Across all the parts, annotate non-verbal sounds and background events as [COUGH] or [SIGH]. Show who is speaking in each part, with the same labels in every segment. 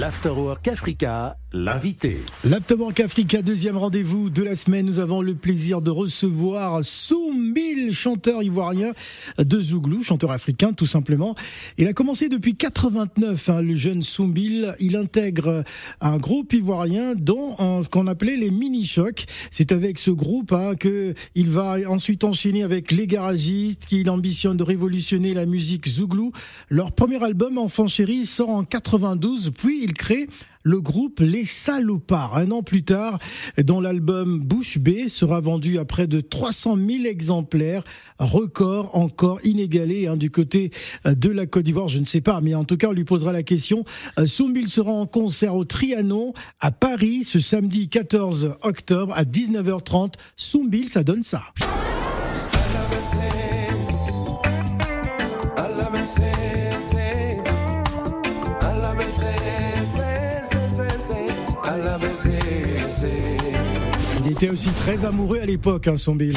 Speaker 1: L'Afterwork Africa, l'invité.
Speaker 2: L'Afterwork Africa, deuxième rendez-vous de la semaine. Nous avons le plaisir de recevoir Soumbil, chanteur ivoirien de Zouglou, chanteur africain tout simplement. Il a commencé depuis 89, hein, le jeune Soumbil. Il intègre un groupe ivoirien dont qu'on appelait les mini-chocs. C'est avec ce groupe hein, que il va ensuite enchaîner avec les garagistes, qu'il ambitionne de révolutionner la musique Zouglou. Leur premier album, Enfant chéri, sort en 92, puis il crée le groupe Les Salopards. Un an plus tard, dont l'album Bouche B sera vendu à près de 300 000 exemplaires, record encore inégalé hein, du côté euh, de la Côte d'Ivoire. Je ne sais pas, mais en tout cas, on lui posera la question. Euh, Soumbil sera en concert au Trianon à Paris ce samedi 14 octobre à 19h30. Soumbil, ça donne ça. Il était aussi très amoureux à l'époque, hein, son Bill.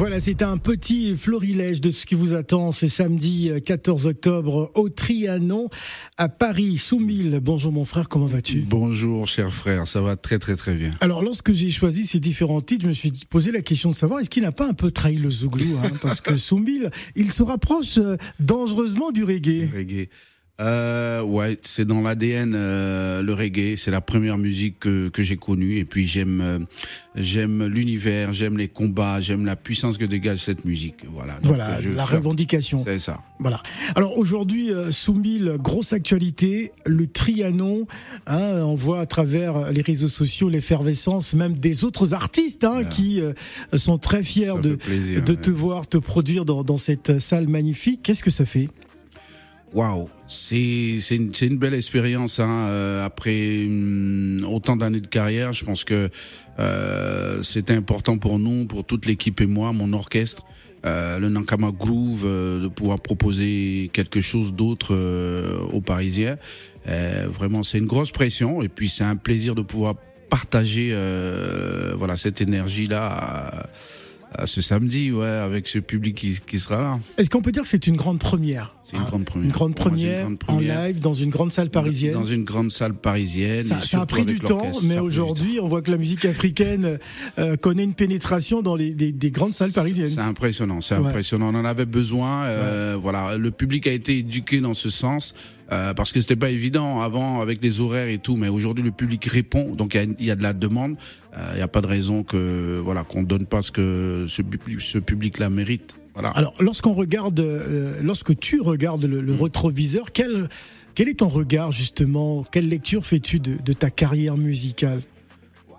Speaker 2: Voilà, c'est un petit florilège de ce qui vous attend ce samedi 14 octobre au Trianon à Paris. Soumil, bonjour mon frère, comment vas-tu?
Speaker 3: Bonjour cher frère, ça va très très très bien.
Speaker 2: Alors lorsque j'ai choisi ces différents titres, je me suis posé la question de savoir est-ce qu'il n'a pas un peu trahi le Zouglou hein? Parce que Soumil, il se rapproche euh, dangereusement du reggae.
Speaker 3: Reggae. Euh, ouais, c'est dans l'ADN euh, le reggae. C'est la première musique que, que j'ai connue. Et puis j'aime euh, j'aime l'univers, j'aime les combats, j'aime la puissance que dégage cette musique. Voilà. Donc,
Speaker 2: Voilà,
Speaker 3: je-
Speaker 2: la revendication.
Speaker 3: C'est ça.
Speaker 2: Voilà. Alors aujourd'hui, euh, Soumil, grosse actualité, le Trianon. Hein, on voit à travers les réseaux sociaux l'effervescence même des autres artistes hein, qui euh, sont très fiers
Speaker 3: Ça
Speaker 2: de,
Speaker 3: plaisir,
Speaker 2: de
Speaker 3: ouais.
Speaker 2: te voir te produire dans, dans cette salle magnifique. Qu'est-ce que ça fait?
Speaker 3: Waouh, c'est c'est une, une belle expérience hein, euh, après autant d'années de carrière. Je pense que euh, important pour nous, pour toute l'équipe et moi, mon orchestre, euh, le Nankama Groove, euh, de pouvoir proposer quelque chose d'autre euh, aux Parisiens. Euh, vraiment, c'est une grosse pression et puis c'est un plaisir de pouvoir partager voilà cette énergie là. À ce samedi, ouais, avec ce public qui, qui sera là.
Speaker 2: Est-ce qu'on peut dire que c'est une grande première
Speaker 3: C'est une
Speaker 2: hein
Speaker 3: grande première.
Speaker 2: Une grande première en live dans une grande salle parisienne.
Speaker 3: Dans une grande salle parisienne.
Speaker 2: Ça, a pris du temps, mais aujourd'hui, on voit que la musique africaine euh, connaît une pénétration dans les des, des grandes salles parisiennes.
Speaker 3: C'est impressionnant, c'est
Speaker 2: Ouais.
Speaker 3: impressionnant. On en avait besoin. euh, Voilà, le public a été éduqué dans ce sens euh, parce que c'était pas évident avant avec les horaires et tout, mais aujourd'hui le public répond, donc il y a- il y, a de la demande. Euh, Il n'y a pas de raison que voilà qu'on donne pas ce que ce, public- ce public-là mérite. Voilà.
Speaker 2: Alors, lorsqu'on regarde, euh, lorsque tu regardes le,
Speaker 3: Mm.
Speaker 2: le rétroviseur, quel, quel est ton regard justement? Quelle lecture fais-tu de, de ta carrière musicale?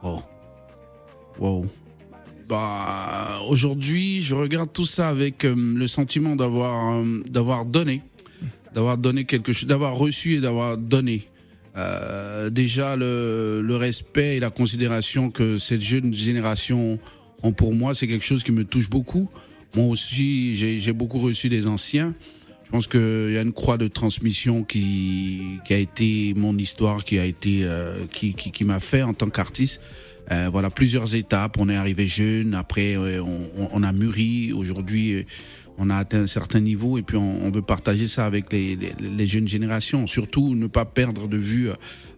Speaker 3: Oh. Wow. Bah, aujourd'hui, je regarde tout ça avec euh, le sentiment d'avoir euh, d'avoir donné, d'avoir donné quelque chose, d'avoir reçu et d'avoir donné. Euh, déjà le, le respect et la considération que cette jeune génération ont pour moi, c'est quelque chose qui me touche beaucoup. Moi aussi, j'ai beaucoup reçu des anciens. Je pense qu'il y a une croix de transmission qui, qui a été mon histoire, qui a été, euh, qui, qui, qui m'a fait en tant qu'artiste. Euh, voilà, plusieurs étapes. On est arrivé jeune, après euh, on, on- on a mûri. Aujourd'hui, euh, on a atteint un certain niveau et puis on, on veut partager ça avec les, les, les jeunes générations. Surtout, ne pas perdre de vue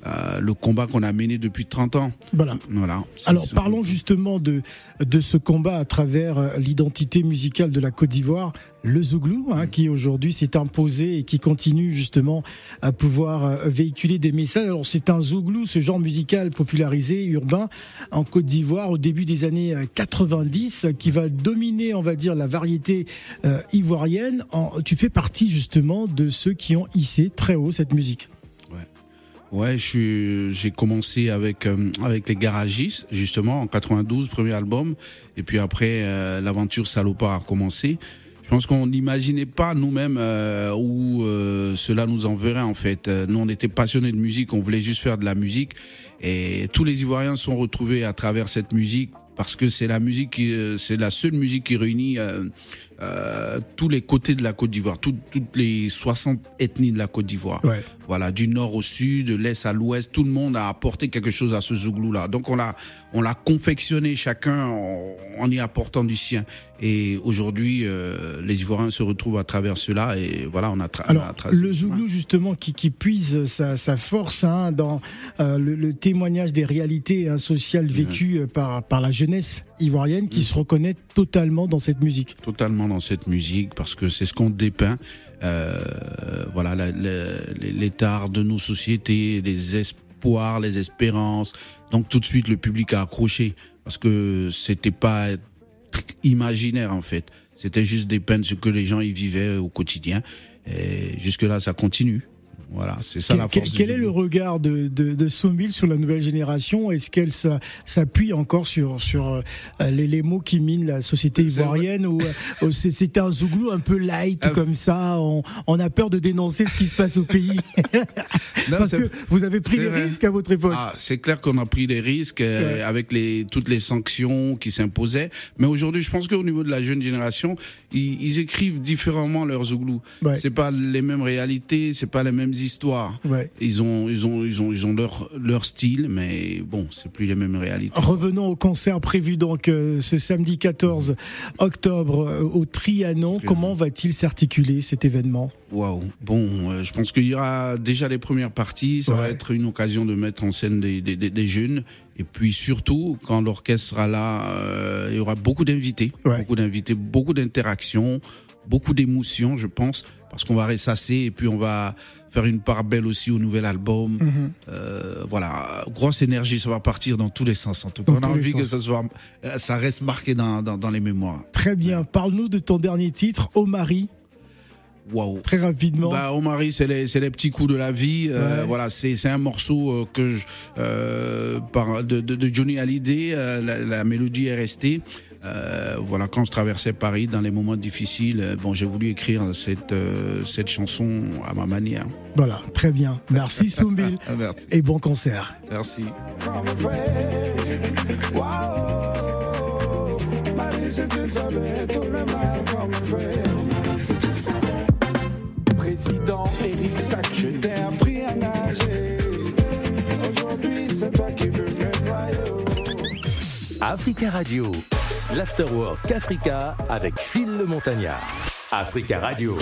Speaker 3: euh, le combat qu'on a mené depuis 30 ans.
Speaker 2: Voilà.
Speaker 3: Voilà.
Speaker 2: Alors parlons justement de, de ce combat à travers euh, l'identité musicale de la Côte d'Ivoire, le Zouglou, hein, qui aujourd'hui s'est imposé et qui continue justement à pouvoir euh, véhiculer des messages. Alors c'est un Zouglou, ce genre musical popularisé, urbain, en Côte d'Ivoire au début des années 90, qui va dominer, on va dire, la variété ivoirienne. En, tu fais partie justement de ceux qui ont hissé très haut cette musique.
Speaker 3: Ouais, j'ai commencé avec euh, avec les Garagistes justement en 92, premier album, et puis après euh, l'aventure Salopard a commencé. Je pense qu'on n'imaginait pas nous-mêmes euh, où cela nous enverrait en fait. Nous, on était passionnés de musique, on voulait juste faire de la musique, et tous les Ivoiriens sont retrouvés à travers cette musique parce que c'est la musique, c'est la seule musique qui réunit euh, tous les côtés de la Côte d'Ivoire, toutes les 60 ethnies de la Côte d'Ivoire. Voilà, du nord au sud, de l'est à l'ouest, tout le monde a apporté quelque chose à ce zouglou-là. Donc on l'a, on l'a confectionné chacun en, y apportant du sien. Et aujourd'hui, euh, les Ivoiriens se retrouvent à travers cela et voilà, on a,
Speaker 2: Alors, le Zouglou justement qui, qui puise sa, sa force hein, dans euh, le, témoignage des réalités hein, sociales vécues par, par la jeunesse ivoirienne qui mm. se reconnaît totalement dans cette musique.
Speaker 3: Totalement cette musique parce que c'est ce qu'on dépeint. Euh, voilà, l'état de nos sociétés, les espoirs, les espérances. Donc tout de suite, le public a accroché parce que c'était pas imaginaire en fait. C'était juste dépeindre ce que les gens y vivaient au quotidien. Et jusque là, ça continue. Voilà, c'est ça la force.
Speaker 2: Quel, est le regard de, de, de Sombil sur la nouvelle génération? Est-ce qu'elle s'appuie encore sur, sur euh, les, les, mots qui minent la société ivoirienne ou euh, c'est un zouglou un peu light euh, comme ça on, on, a peur de dénoncer ce qui se passe au pays? [LAUGHS] Parce que vous avez pris des risques à votre époque.
Speaker 3: Ah, c'est clair qu'on a pris des risques avec les, toutes les sanctions qui s'imposaient. Mais aujourd'hui, je pense qu'au niveau de la jeune génération, ils, ils écrivent différemment leurs zouglous. Ouais. C'est pas les mêmes réalités, c'est pas les mêmes histoires. Ils ont, ils ont, ils ont, ils ont leur, leur style, mais bon, c'est plus les mêmes réalités.
Speaker 2: Revenons au concert prévu donc euh, ce samedi 14 octobre euh, au Trianon. Comment va-t-il s'articuler cet événement?
Speaker 3: Waouh. Bon, euh, je pense qu'il y aura déjà les premières parties. Ça va être une occasion de mettre en scène des, des, des, jeunes. Et puis surtout, quand l'orchestre sera là, il y aura beaucoup d'invités, beaucoup d'invités, beaucoup d'interactions, beaucoup d'émotions, je pense, parce qu'on va ressasser et puis on va faire une part belle aussi au nouvel album. Mhm. euh, voilà, grosse énergie, ça va partir dans tous les sens. En tout cas, on a envie que ça soit, ça reste marqué dans, dans, dans les mémoires.
Speaker 2: Très bien. Parle-nous de ton dernier titre, Omari.
Speaker 3: Wow.
Speaker 2: Très rapidement.
Speaker 3: Bah, Omari, c'est les, les, petits coups de la vie. Euh, voilà, c'est un morceau euh, que je, euh, par, de, de, de, Johnny Hallyday. Euh, la, la, mélodie est restée. Euh, voilà, quand je traversais Paris dans les moments difficiles, euh, bon, j'ai voulu écrire cette, euh, cette chanson à ma manière.
Speaker 2: Voilà, très bien. Merci [LAUGHS] Soumbil.
Speaker 3: Merci.
Speaker 2: Et bon concert.
Speaker 3: Merci.
Speaker 4: Président Eric Sac, je t'ai appris à nager. Aujourd'hui, c'est toi qui veux me noyer.
Speaker 1: Africa Radio. L'Afterwork Africa avec Phil le Montagnard. Africa Radio.